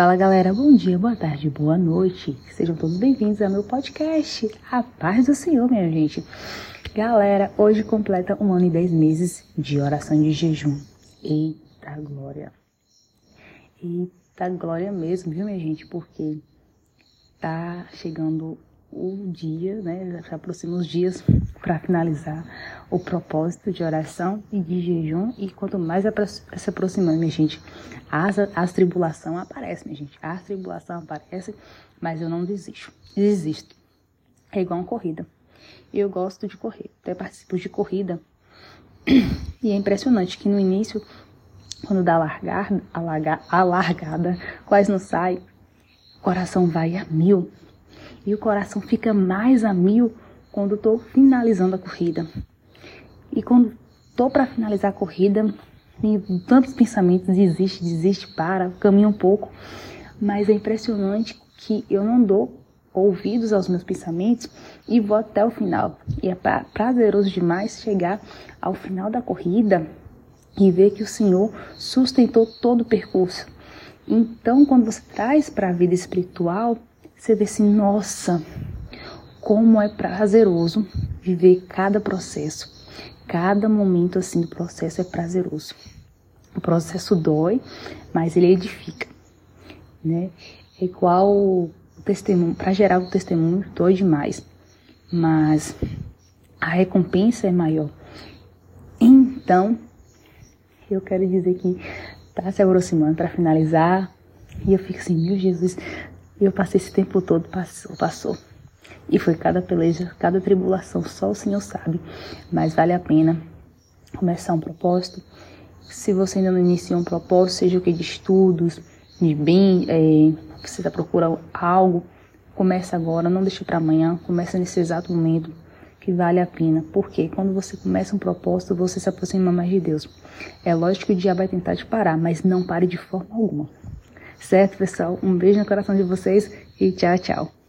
Fala galera, bom dia, boa tarde, boa noite. Sejam todos bem-vindos ao meu podcast. A paz do Senhor, minha gente. Galera, hoje completa um ano e dez meses de oração de jejum. Eita glória. Eita glória mesmo, viu, minha gente? Porque tá chegando o dia, né? Já aproxima os dias para finalizar o propósito de oração e de jejum. E quanto mais se aproximando, minha gente, as, as tribulação aparece, minha gente. As tribulação aparece, mas eu não desisto. Desisto. É igual uma corrida. Eu gosto de correr, até participo de corrida. E é impressionante que no início, quando dá a largada, a, larga, a largada, quase não sai, o coração vai a mil e o coração fica mais a mil quando estou finalizando a corrida. E quando estou para finalizar a corrida, tenho tantos pensamentos, desiste, desiste, para, caminha um pouco. Mas é impressionante que eu não dou ouvidos aos meus pensamentos e vou até o final. E é prazeroso demais chegar ao final da corrida e ver que o Senhor sustentou todo o percurso. Então, quando você traz para a vida espiritual, você vê assim, nossa, como é prazeroso viver cada processo. Cada momento assim do processo é prazeroso. O processo dói, mas ele edifica, né? É igual o testemunho, para gerar o testemunho dói demais, mas a recompensa é maior. Então, eu quero dizer que tá se aproximando para finalizar, e eu fico assim, meu Jesus, e eu passei esse tempo todo, passou, passou. E foi cada peleja, cada tribulação, só o Senhor sabe. Mas vale a pena começar um propósito. Se você ainda não iniciou um propósito, seja o que de estudos, de bem, é, você está procurando algo, comece agora, não deixe para amanhã, comece nesse exato momento que vale a pena. Porque quando você começa um propósito, você se aproxima mais de Deus. É lógico que o diabo vai tentar te parar, mas não pare de forma alguma. Certo, pessoal? Um beijo no coração de vocês e tchau, tchau.